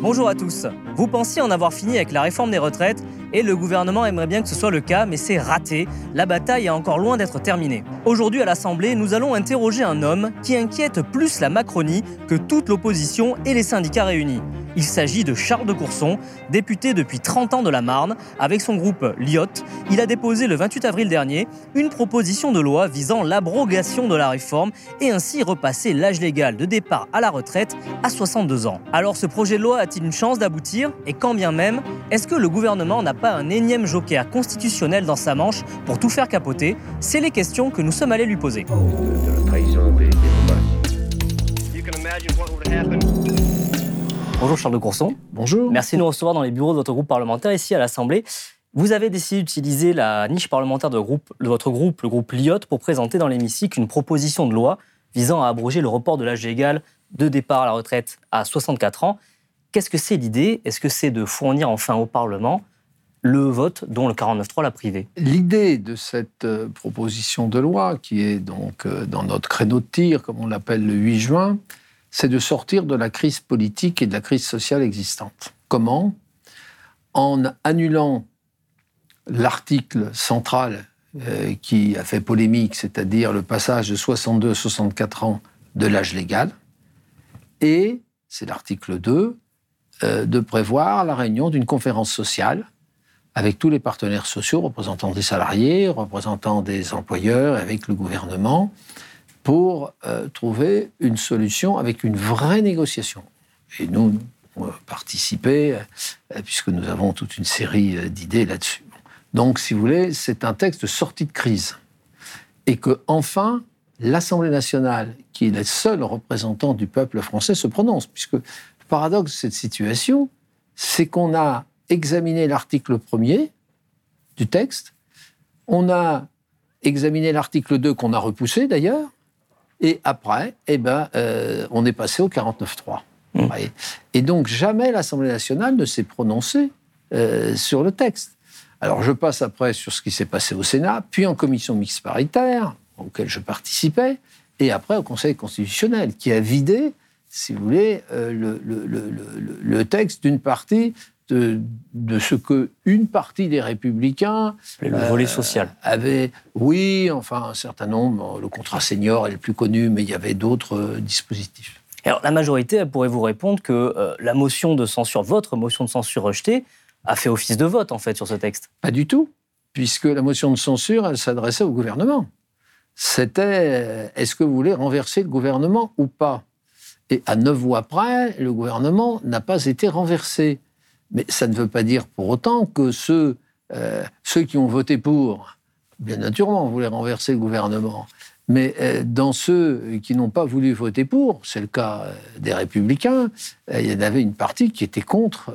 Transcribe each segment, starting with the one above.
Bonjour à tous. Vous pensiez en avoir fini avec la réforme des retraites et le gouvernement aimerait bien que ce soit le cas, mais c'est raté. La bataille est encore loin d'être terminée. Aujourd'hui à l'Assemblée, nous allons interroger un homme qui inquiète plus la Macronie que toute l'opposition et les syndicats réunis. Il s'agit de Charles de Courson, député depuis 30 ans de la Marne. Avec son groupe LIOT, il a déposé le 28 avril dernier une proposition de loi visant l'abrogation de la réforme et ainsi repasser l'âge légal de départ à la retraite à 62 ans. Alors ce projet de loi a-t-il une chance d'aboutir? Et quand bien même, est-ce que le gouvernement n'a pas un énième joker constitutionnel dans sa manche pour tout faire capoter C'est les questions que nous sommes allés lui poser. Bonjour Charles de Courson. Bonjour. Merci de nous recevoir dans les bureaux de votre groupe parlementaire ici à l'Assemblée. Vous avez décidé d'utiliser la niche parlementaire de, groupe, de votre groupe, le groupe LIOT, pour présenter dans l'hémicycle une proposition de loi visant à abroger le report de l'âge légal de départ à la retraite à 64 ans. Qu'est-ce que c'est l'idée? Est-ce que c'est de fournir enfin au Parlement le vote dont le 49.3 l'a privé L'idée de cette euh, proposition de loi, qui est donc euh, dans notre créneau de tir, comme on l'appelle le 8 juin, c'est de sortir de la crise politique et de la crise sociale existante. Comment? En annulant l'article central euh, qui a fait polémique, c'est-à-dire le passage de 62 à 64 ans de l'âge légal, et, c'est l'article 2, euh, de prévoir la réunion d'une conférence sociale avec tous les partenaires sociaux, représentants des salariés, représentants des employeurs, avec le gouvernement, pour euh, trouver une solution avec une vraie négociation. Et nous, nous participer, euh, puisque nous avons toute une série euh, d'idées là-dessus. Donc, si vous voulez, c'est un texte de sortie de crise. Et que, enfin, l'Assemblée nationale, qui est le seul représentant du peuple français, se prononce. Puisque le paradoxe de cette situation, c'est qu'on a examiné l'article 1er du texte, on a examiné l'article 2 qu'on a repoussé d'ailleurs, et après, eh ben, euh, on est passé au 49-3. Mmh. Et donc, jamais l'Assemblée nationale ne s'est prononcée euh, sur le texte. Alors, je passe après sur ce qui s'est passé au Sénat, puis en commission mixte paritaire, auquel je participais, et après au Conseil constitutionnel, qui a vidé, si vous voulez, euh, le, le, le, le, texte d'une partie de, de, ce que une partie des républicains le volet social. avait oui enfin un certain nombre. Le contrat senior est le plus connu mais il y avait d'autres euh, dispositifs. Alors la majorité elle pourrait vous répondre que euh, la motion de censure votre motion de censure rejetée a fait office de vote en fait sur ce texte. Pas du tout puisque la motion de censure elle s'adressait au gouvernement. C'était euh, est-ce que vous voulez renverser le gouvernement ou pas? Et à neuf voix près le gouvernement n'a pas été renversé mais ça ne veut pas dire pour autant que ceux, euh, ceux qui ont voté pour, bien naturellement, voulaient renverser le gouvernement. Mais euh, dans ceux qui n'ont pas voulu voter pour, c'est le cas euh, des républicains, il y en avait une partie qui était contre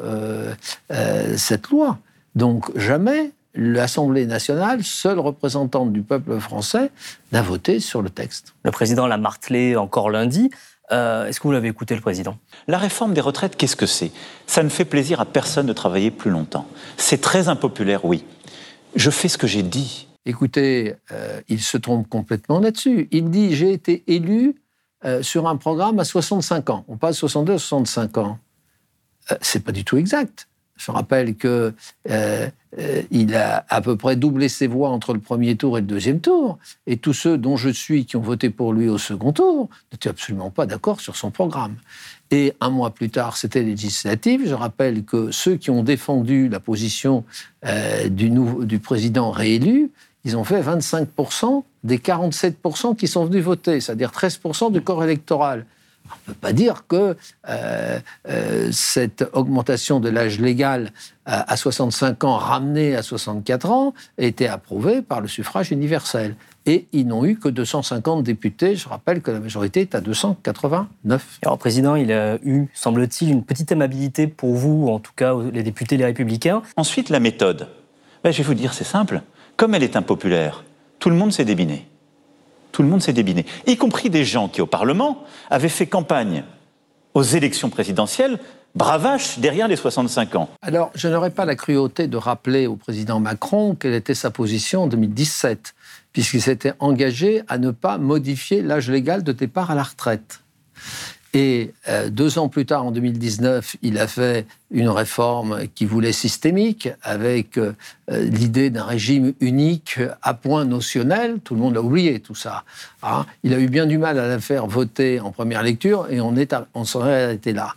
cette loi. Donc jamais l'Assemblée nationale, seule représentante du peuple français, n'a voté sur le texte. Le président l'a martelé encore lundi. Euh, est-ce que vous l'avez écouté, le président? La réforme des retraites, qu'est-ce que c'est? Ça ne fait plaisir à personne de travailler plus longtemps. C'est très impopulaire, oui. Je fais ce que j'ai dit. Écoutez, euh, il se trompe complètement là-dessus. Il dit j'ai été élu euh, sur un programme à 65 ans. On passe 62 à 65 ans. c'est pas du tout exact. Je rappelle que euh, il a à peu près doublé ses voix entre le premier tour et le deuxième tour. Et tous ceux dont je suis qui ont voté pour lui au second tour n'étaient absolument pas d'accord sur son programme. Et un mois plus tard, c'était législatif. Je rappelle que ceux qui ont défendu la position euh, du, du président réélu, ils ont fait 25% des 47% qui sont venus voter, c'est-à-dire 13% du corps électoral. On ne peut pas dire que euh, euh, cette augmentation de l'âge légal à, 65 ans ramenée à 64 ans ait été approuvée par le suffrage universel. Et ils n'ont eu que 250 députés. Je rappelle que la majorité est à 289. Alors, Président, il a eu, semble-t-il, une petite amabilité pour vous, en tout cas les députés les Républicains. Ensuite, la méthode. Ben, je vais vous dire, c'est simple. Comme elle est impopulaire, tout le monde s'est débiné. Tout le monde s'est débiné. Y compris des gens qui, au Parlement, avaient fait campagne aux élections présidentielles bravache derrière les 65 ans. Alors, je n'aurais pas la cruauté de rappeler au président Macron quelle était sa position en 2017, puisqu'il s'était engagé à ne pas modifier l'âge légal de départ à la retraite. Et euh, deux ans plus tard, en 2019, il a fait une réforme qui voulait systémique, avec euh, l'idée d'un régime unique à point notionnel. Tout le monde a oublié tout ça. Hein. il a eu bien du mal à la faire voter en première lecture, et on, est on serait arrêté là.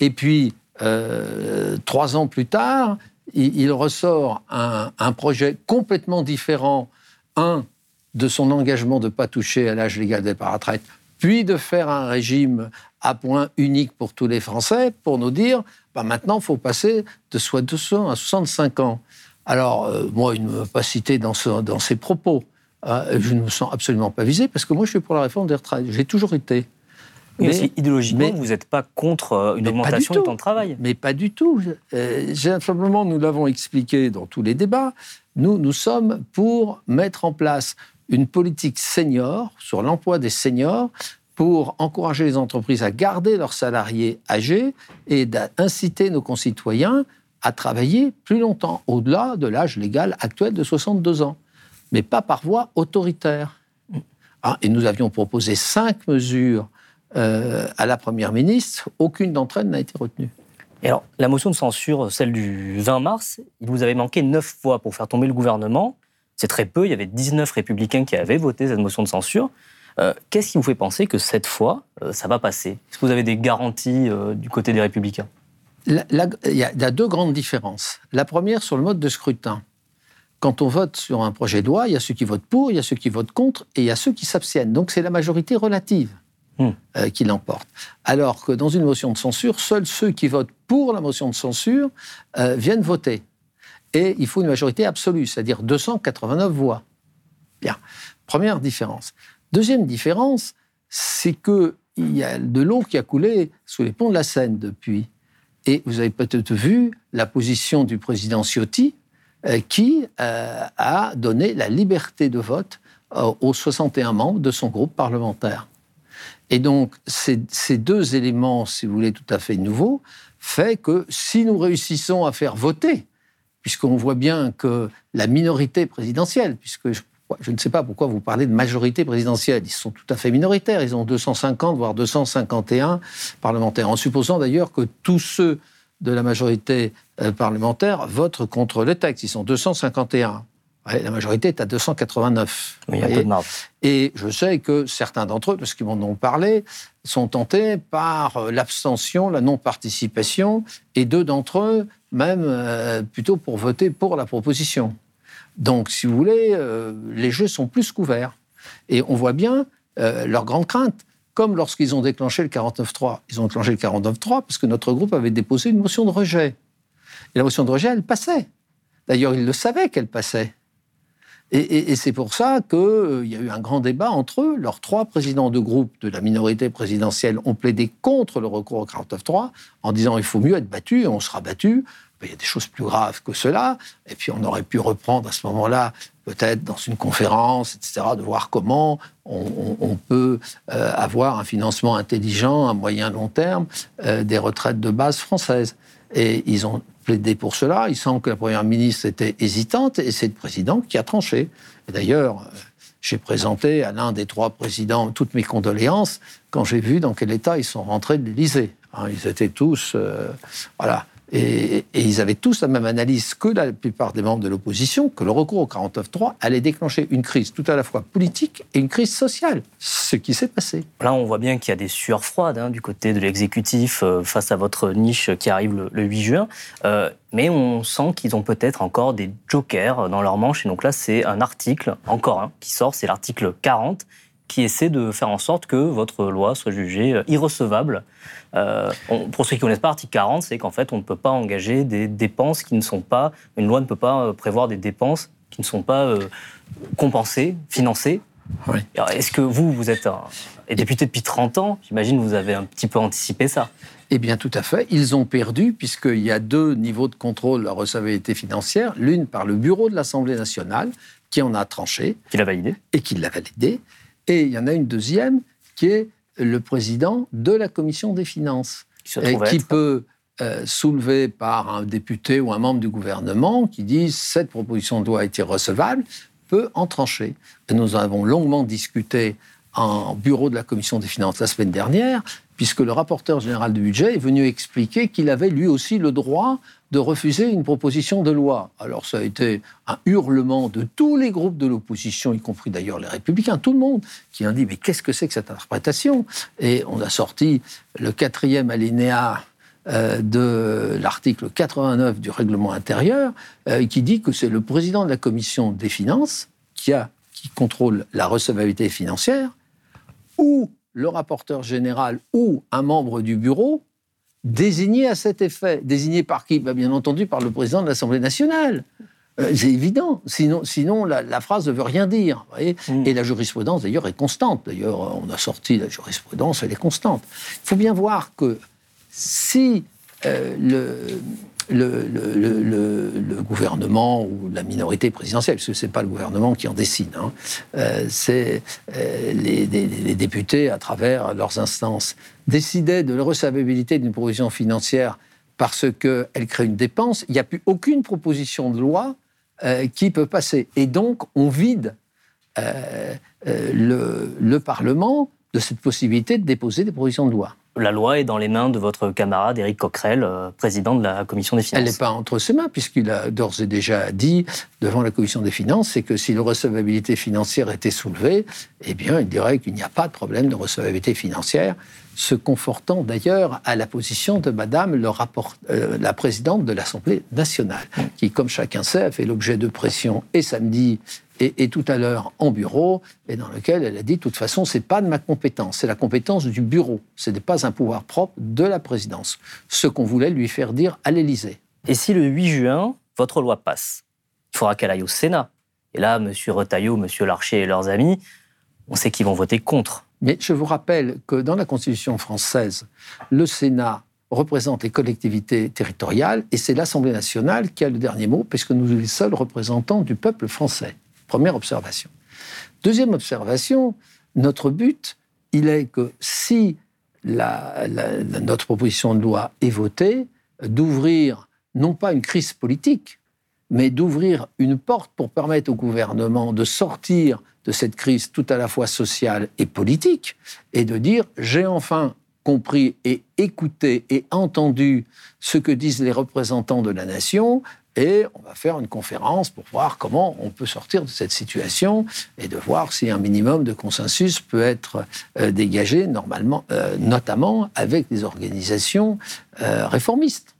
Et puis, euh, trois ans plus tard, il, ressort un, un, projet complètement différent, un, de son engagement de ne pas toucher à l'âge légal des départ retraite, puis de faire un régime à point unique pour tous les Français, pour nous dire, bah maintenant, il faut passer de 200 à 65 ans. Alors, euh, moi, il ne m'a pas cité dans, ce, dans ses propos. Euh, je ne me sens absolument pas visé, parce que moi, je suis pour la réforme des retraites. J'ai toujours été. Mais, idéologiquement, vous n'êtes pas contre euh, une augmentation du temps de travail. Mais pas du tout. Euh, simplement, nous l'avons expliqué dans tous les débats, nous, nous sommes pour mettre en place une politique senior sur l'emploi des seniors pour encourager les entreprises à garder leurs salariés âgés et d'inciter nos concitoyens à travailler plus longtemps, au-delà de l'âge légal actuel de 62 ans, mais pas par voie autoritaire. Ah, et nous avions proposé cinq mesures euh, à la Première ministre, aucune d'entre elles n'a été retenue. Et alors, la motion de censure, celle du 20 mars, il vous avait manqué neuf fois pour faire tomber le gouvernement. C'est très peu, il y avait 19 républicains qui avaient voté cette motion de censure. Euh, qu'est-ce qui vous fait penser que cette fois, euh, ça va passer? Est-ce que vous avez des garanties du côté des républicains? Il y, a deux grandes différences. La première, sur le mode de scrutin. Quand on vote sur un projet de loi, il y a ceux qui votent pour, il y a ceux qui votent contre, et il y a ceux qui s'abstiennent. Donc c'est la majorité relative. Hmm. Euh, qui l'emporte. Alors que dans une motion de censure, seuls ceux qui votent pour la motion de censure euh, viennent voter. Et il faut une majorité absolue, c'est-à-dire 289 voix. Bien. Première différence. Deuxième différence, c'est qu'il y a de l'eau qui a coulé sous les ponts de la Seine depuis. Et vous avez peut-être vu la position du président Ciotti, euh, qui a donné la liberté de vote aux 61 membres de son groupe parlementaire. Et donc, ces, deux éléments, si vous voulez, tout à fait nouveaux, fait que si nous réussissons à faire voter, puisqu'on voit bien que la minorité présidentielle, puisque je, ne sais pas pourquoi vous parlez de majorité présidentielle, ils sont tout à fait minoritaires, ils ont 250 voire 251 parlementaires, en supposant d'ailleurs que tous ceux de la majorité euh, parlementaire votent contre le texte, ils sont 251 la majorité est à 289. Oui, peu de Et je sais que certains d'entre eux, parce qu'ils m'en ont parlé, sont tentés par euh, l'abstention, la non-participation, et deux d'entre eux, même euh, plutôt pour voter pour la proposition. Donc, si vous voulez, euh, les jeux sont plus couverts. Et on voit bien leur grande crainte, comme lorsqu'ils ont déclenché le 49-3. Ils ont déclenché le 49-3 parce que notre groupe avait déposé une motion de rejet. Et la motion de rejet, elle passait. D'ailleurs, ils le savaient qu'elle passait. Et, c'est pour ça qu'il euh, y a eu un grand débat entre eux. Leurs trois présidents de groupe de la minorité présidentielle ont plaidé contre le recours au 49-3 en disant il faut mieux être battu et on sera battu. Il y a des choses plus graves que cela. Et puis on aurait pu reprendre à ce moment-là, peut-être dans une conférence, etc., de voir comment on, peut euh, avoir un financement intelligent à moyen long terme euh, des retraites de base françaises. Et ils ont plaidé pour cela. Il semble que la Première ministre était hésitante et c'est le président qui a tranché. D'ailleurs, euh, j'ai présenté à l'un des trois présidents toutes mes condoléances quand j'ai vu dans quel état ils sont rentrés de l'Élysée. Hein, ils étaient tous, voilà, et, ils avaient tous la même analyse que la plupart des membres de l'opposition, que le recours au 49-3 allait déclencher une crise tout à la fois politique et une crise sociale, ce qui s'est passé. Là, on voit bien qu'il y a des sueurs froides hein, du côté de l'exécutif euh, face à votre niche qui arrive le, 8 juin. Euh, mais on sent qu'ils ont peut-être encore des jokers dans leur manche. Et donc là, c'est un article, encore un, qui sort, c'est l'article 40, qui essaie de faire en sorte que votre loi soit jugée euh, irrecevable. Euh, pour ceux qui connaissent pas, l'article 40, c'est qu'en fait, on ne peut pas engager des dépenses qui ne sont pas. Une loi ne peut pas euh, prévoir des dépenses qui ne sont pas euh, compensés, financés. Est-ce que vous, vous êtes un, député depuis 30 ans J'imagine que vous avez un petit peu anticipé ça. Eh bien, tout à fait. Ils ont perdu, puisqu'il y a deux niveaux de contrôle de la recevabilité financière. L'une par le bureau de l'Assemblée nationale, qui en a tranché. Qui l'a validé. Et qui l'a validé. Et il y en a une deuxième, qui est le président de la commission des finances. Qui, qui peut euh, soulevé par un député ou un membre du gouvernement qui dit cette proposition de loi a été recevable, peut en trancher. nous avons longuement discuté en bureau de la commission des finances la semaine dernière, puisque le rapporteur général du budget est venu expliquer qu'il avait lui aussi le droit de refuser une proposition de loi. Alors ça a été un hurlement de tous les groupes de l'opposition, y compris d'ailleurs les républicains, tout le monde, qui a dit mais qu'est-ce que c'est que cette interprétation? Et on a sorti le quatrième alinéa euh, de l'article 89 du règlement intérieur euh, qui dit que c'est le président de la commission des finances qui, a, qui contrôle la recevabilité financière ou le rapporteur général ou un membre du bureau désigné à cet effet. Désigné par qui? Bah, Bien entendu par le président de l'Assemblée nationale. Euh, c'est évident, sinon, sinon la, phrase ne veut rien dire. Mm. Et la jurisprudence, d'ailleurs, est constante. D'ailleurs, on a sorti la jurisprudence, elle est constante. Il faut bien voir que si euh, le, le, gouvernement ou la minorité présidentielle, parce que ce n'est pas le gouvernement qui en décide, hein, euh, c'est euh, les, députés, à travers leurs instances, décidaient de la recevabilité d'une proposition financière parce qu'elle crée une dépense, il n'y a plus aucune proposition de loi qui peut passer. Et donc, on vide le Parlement de cette possibilité de déposer des propositions de loi la loi est dans les mains de votre camarade Éric Coquerel, euh, président de la Commission des finances. Elle n'est pas entre ses mains, puisqu'il a d'ores et déjà dit devant la Commission des finances, c'est que si la recevabilité financière était soulevée, eh bien, il dirait qu'il n'y a pas de problème de recevabilité financière, se confortant d'ailleurs à la position de Madame le rapport, euh, la présidente de l'Assemblée nationale, qui, comme chacun sait, a fait l'objet de pression et samedi et, tout à l'heure en bureau, et dans lequel elle a dit de toute façon, c'est pas de ma compétence, c'est la compétence du bureau. Ce n'est pas un pouvoir propre de la présidence. Ce qu'on voulait lui faire dire à l'Élysée. Et si le 8 juin, votre loi passe, il faudra qu'elle aille au Sénat. Et là, M. Retailleau, M. Larcher et leurs amis, on sait qu'ils vont voter contre. Mais je vous rappelle que dans la Constitution française, le Sénat représente les collectivités territoriales et c'est l'Assemblée nationale qui a le dernier mot, puisque nous sommes les seuls représentants du peuple français. Première observation. Deuxième observation, notre but, il est que si notre proposition de loi est votée, d'ouvrir non pas une crise politique, mais d'ouvrir une porte pour permettre au gouvernement de sortir de cette crise tout à la fois sociale et politique, et de dire j'ai enfin compris et écouté et entendu ce que disent les représentants de la nation, et on va faire une conférence pour voir comment on peut sortir de cette situation et de voir si un minimum de consensus peut être euh, dégagé normalement, euh, notamment avec des organisations euh, réformistes.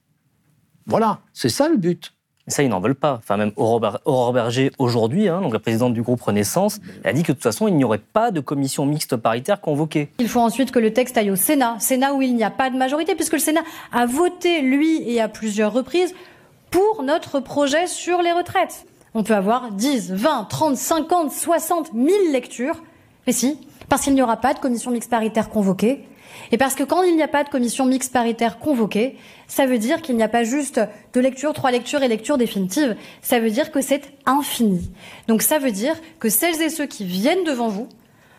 Voilà, c'est ça le but. Ça, ils n'en veulent pas. Enfin, même Aurore Berger, aujourd'hui, hein, donc la présidente du groupe Renaissance, a dit que de toute façon, il n'y aurait pas de commission mixte paritaire convoquée. Il faut ensuite que le texte aille au Sénat. Sénat où il n'y a pas de majorité, puisque le Sénat a voté, lui, et à plusieurs reprises, pour notre projet sur les retraites. On peut avoir 10, 20, 30, 50, 60 000 lectures. Mais si, parce qu'il n'y aura pas de commission mixte paritaire convoquée. Et parce que quand il n'y a pas de commission mixte paritaire convoquée, ça veut dire qu'il n'y a pas juste de lecture, trois lectures et lecture définitive. Ça veut dire que c'est infini. Donc ça veut dire que celles et ceux qui viennent devant vous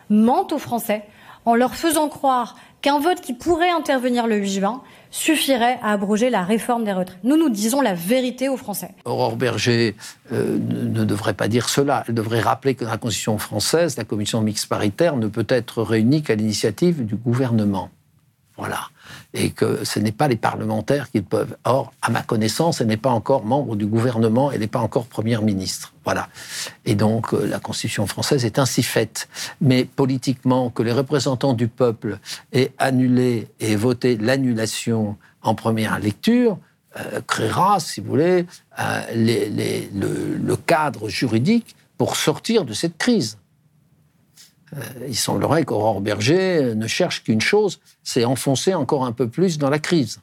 mentent aux Français en leur faisant croire qu'un vote qui pourrait intervenir le 8 juin suffirait à abroger la réforme des retraites. Nous, nous disons la vérité aux Français. Aurore Berger euh, ne devrait pas dire cela. Elle devrait rappeler que dans la Constitution française, la commission mixte paritaire ne peut être réunie qu'à l'initiative du gouvernement. Voilà. Et que ce n'est pas les parlementaires qui peuvent. Or, à ma connaissance, elle n'est pas encore membre du gouvernement, elle n'est pas encore première ministre. Voilà. Et donc, euh, la Constitution française est ainsi faite. Mais politiquement, que les représentants du peuple aient annulé et voté l'annulation en première lecture, euh, créera, si vous voulez, euh, le cadre juridique pour sortir de cette crise. Euh, il semblerait qu'Aurore Berger ne cherche qu'une chose, c'est enfoncer encore un peu plus dans la crise.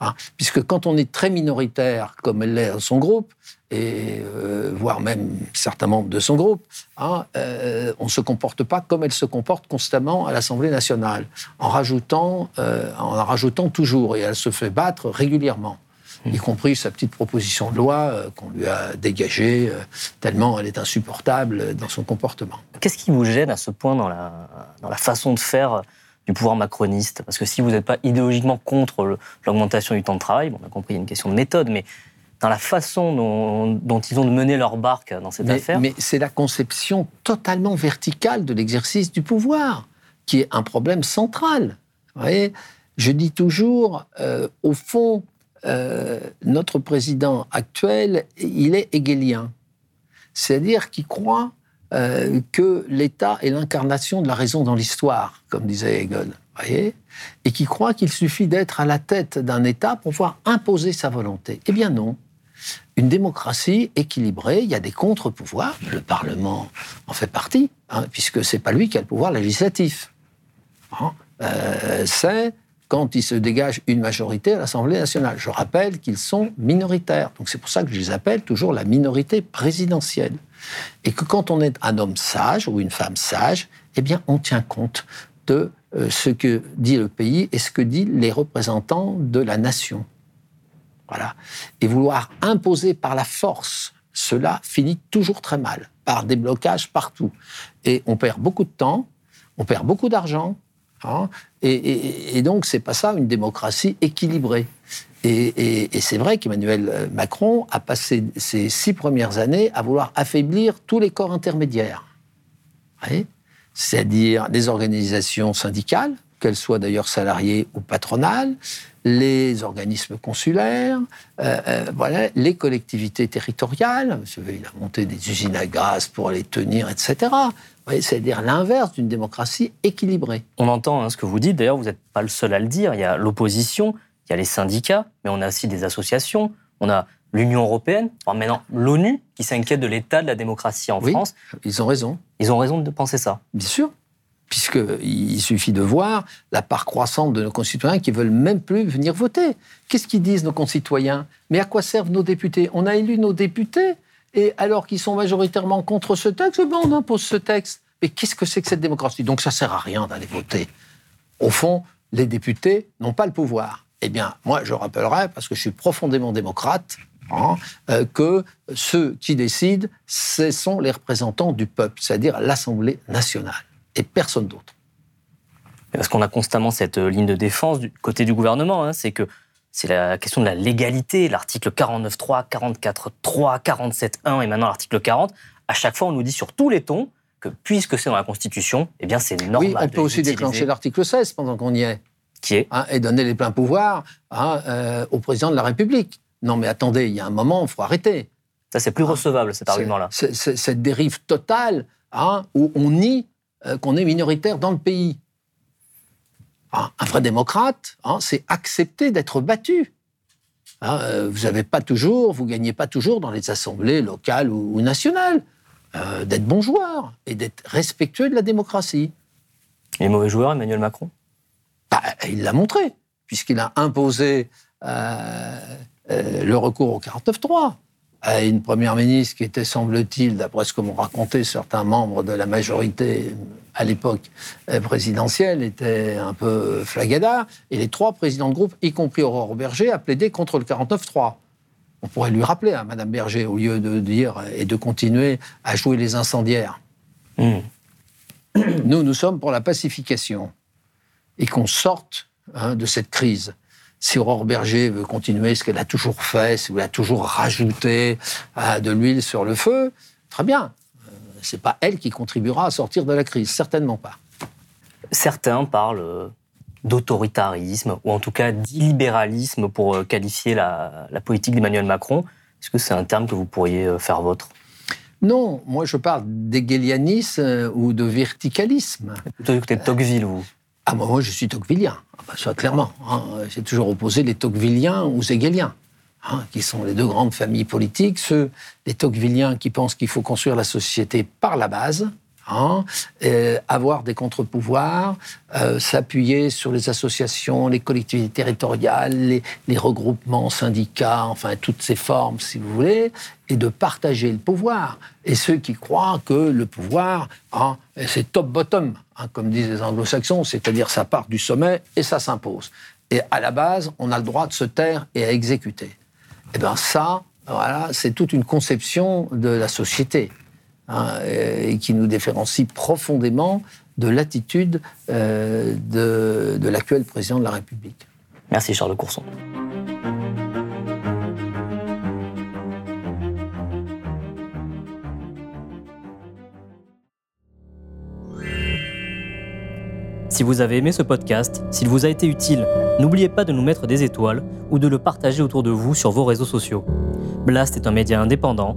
Hein, puisque quand on est très minoritaire, comme elle l'est son groupe, et euh, voire même certains membres de son groupe, hein, euh, on ne se comporte pas comme elle se comporte constamment à l'Assemblée nationale, en rajoutant, euh, en rajoutant toujours, et elle se fait battre régulièrement. Y compris sa petite proposition de loi qu'on lui a dégagée, tellement elle est insupportable dans son comportement. Qu'est-ce qui vous gêne à ce point dans la, dans la façon de faire du pouvoir macroniste? Parce que si vous n'êtes pas idéologiquement contre l'augmentation du temps de travail, bon, on a compris, il y a une question de méthode, mais dans la façon dont, ils ont de mener leur barque dans cette affaire. Mais c'est la conception totalement verticale de l'exercice du pouvoir qui est un problème central. Vous voyez? Je dis toujours, euh, au fond, euh, notre président actuel, il est hegelien. C'est-à-dire qu'il croit euh, que l'État est l'incarnation de la raison dans l'histoire, comme disait Hegel, voyez et qui croit qu'il suffit d'être à la tête d'un État pour pouvoir imposer sa volonté. Eh bien non. Une démocratie équilibrée, il y a des contre-pouvoirs, le Parlement en fait partie, hein, puisque c'est pas lui qui a le pouvoir législatif. Hein, c'est quand il se dégage une majorité à l'Assemblée nationale. Je rappelle qu'ils sont minoritaires. Donc c'est pour ça que je les appelle toujours la minorité présidentielle. Et que quand on est un homme sage ou une femme sage, eh bien on tient compte de euh, ce que dit le pays et ce que disent les représentants de la nation. Voilà. Et vouloir imposer par la force, cela finit toujours très mal, par des blocages partout. Et on perd beaucoup de temps, on perd beaucoup d'argent, Hein. et, et, et, donc, c'est pas ça une démocratie équilibrée. Et, et c'est vrai qu'Emmanuel Macron a passé ses six premières années à vouloir affaiblir tous les corps intermédiaires. C'est-à-dire des organisations syndicales, qu'elles soient d'ailleurs salariées ou patronales, les organismes consulaires, euh, euh, voilà, les collectivités territoriales. Il a monté des usines à gaz pour les tenir, etc c'est-à-dire l'inverse d'une démocratie équilibrée. On entend hein, ce que vous dites, d'ailleurs, vous n'êtes pas le seul à le dire. Il y a l'opposition, il y a les syndicats, mais on a aussi des associations, on a l'Union européenne, enfin maintenant l'ONU, qui s'inquiète de l'état de la démocratie en oui, France. Ils ont raison. Ils ont raison de penser ça. Bien sûr. Puisqu'il suffit de voir la part croissante de nos concitoyens qui veulent même plus venir voter. Qu'est-ce qu'ils disent, nos concitoyens? Mais à quoi servent nos députés? On a élu nos députés et alors qu'ils sont majoritairement contre ce texte, ben on impose ce texte. Mais qu'est-ce que c'est que cette démocratie? Donc ça sert à rien d'aller voter. Au fond, les députés n'ont pas le pouvoir. Eh bien, moi, je rappellerai, parce que je suis profondément démocrate, hein, euh, que ceux qui décident, ce sont les représentants du peuple, c'est-à-dire l'Assemblée nationale, et personne d'autre. Parce qu'on a constamment cette ligne de défense du côté du gouvernement, hein, c'est que c'est la question de la légalité, l'article 49.3, 44.3, 47.1 et maintenant l'article 40. À chaque fois, on nous dit sur tous les tons que puisque c'est dans la Constitution, eh bien c'est normal. Oui, on peut aussi déclencher l'article 16 pendant qu'on y est. Qui est hein, Et donner les pleins pouvoirs hein, euh, au président de la République. Non mais attendez, il y a un moment, il faut arrêter. Ça c'est plus recevable cet argument-là. Cette dérive totale où on nie euh, qu'on est minoritaire dans le pays. Ah, un vrai démocrate, hein, c'est accepter d'être battu. Hein, euh, vous n'avez pas toujours, vous gagnez pas toujours dans les assemblées locales ou, nationales. Euh, d'être bon joueur et d'être respectueux de la démocratie. Et mauvais joueur, Emmanuel Macron? Bah, Il l'a montré, puisqu'il a imposé euh, le recours au 49-3 à une première ministre qui était, semble-t-il, d'après ce que m'ont raconté certains membres de la majorité à l'époque euh, présidentielle, était un peu flagada. Et les trois présidents de groupe, y compris Aurore Berger, a plaidé contre le 49-3. On pourrait lui rappeler à Madame Berger, au lieu de dire et de continuer à jouer les incendiaires. Hmm. Nous, nous sommes pour la pacification et qu'on sorte hein, de cette crise si Aurore Berger veut continuer ce qu'elle a toujours fait, si elle a toujours rajouté euh, de l'huile sur le feu, très bien. Euh, c'est pas elle qui contribuera à sortir de la crise, certainement pas. Certains parlent euh, d'autoritarisme, ou en tout cas d'illibéralisme pour qualifier la, politique d'Emmanuel Macron. Est-ce que c'est un terme que vous pourriez faire vôtre? Non, moi je parle d'hégélianisme ou de verticalisme. Plutôt du côté de Tocqueville, vous ah, moi, je suis tocquevillien, ah, bah, clairement. Hein. J'ai toujours opposé les tocquevilliens aux hegeliens, hein, qui sont les deux grandes familles politiques. Ceux, les tocquevilliens qui pensent qu'il faut construire la société par la base, Hein, avoir des contre-pouvoirs, euh, s'appuyer sur les associations, les collectivités territoriales, les, regroupements, syndicats, enfin toutes ces formes, si vous voulez, et de partager le pouvoir. Et ceux qui croient que le pouvoir, hein, c'est top-bottom, hein, comme disent les anglo-saxons, c'est-à-dire ça part du sommet et ça s'impose. Et à la base, on a le droit de se taire et à exécuter. Eh bien ça, voilà, c'est toute une conception de la société. Hein, et qui nous différencie profondément de l'attitude euh, de, de l'actuel président de la République. Merci Charles Courson. Si vous avez aimé ce podcast, s'il vous a été utile, n'oubliez pas de nous mettre des étoiles ou de le partager autour de vous sur vos réseaux sociaux. Blast est un média indépendant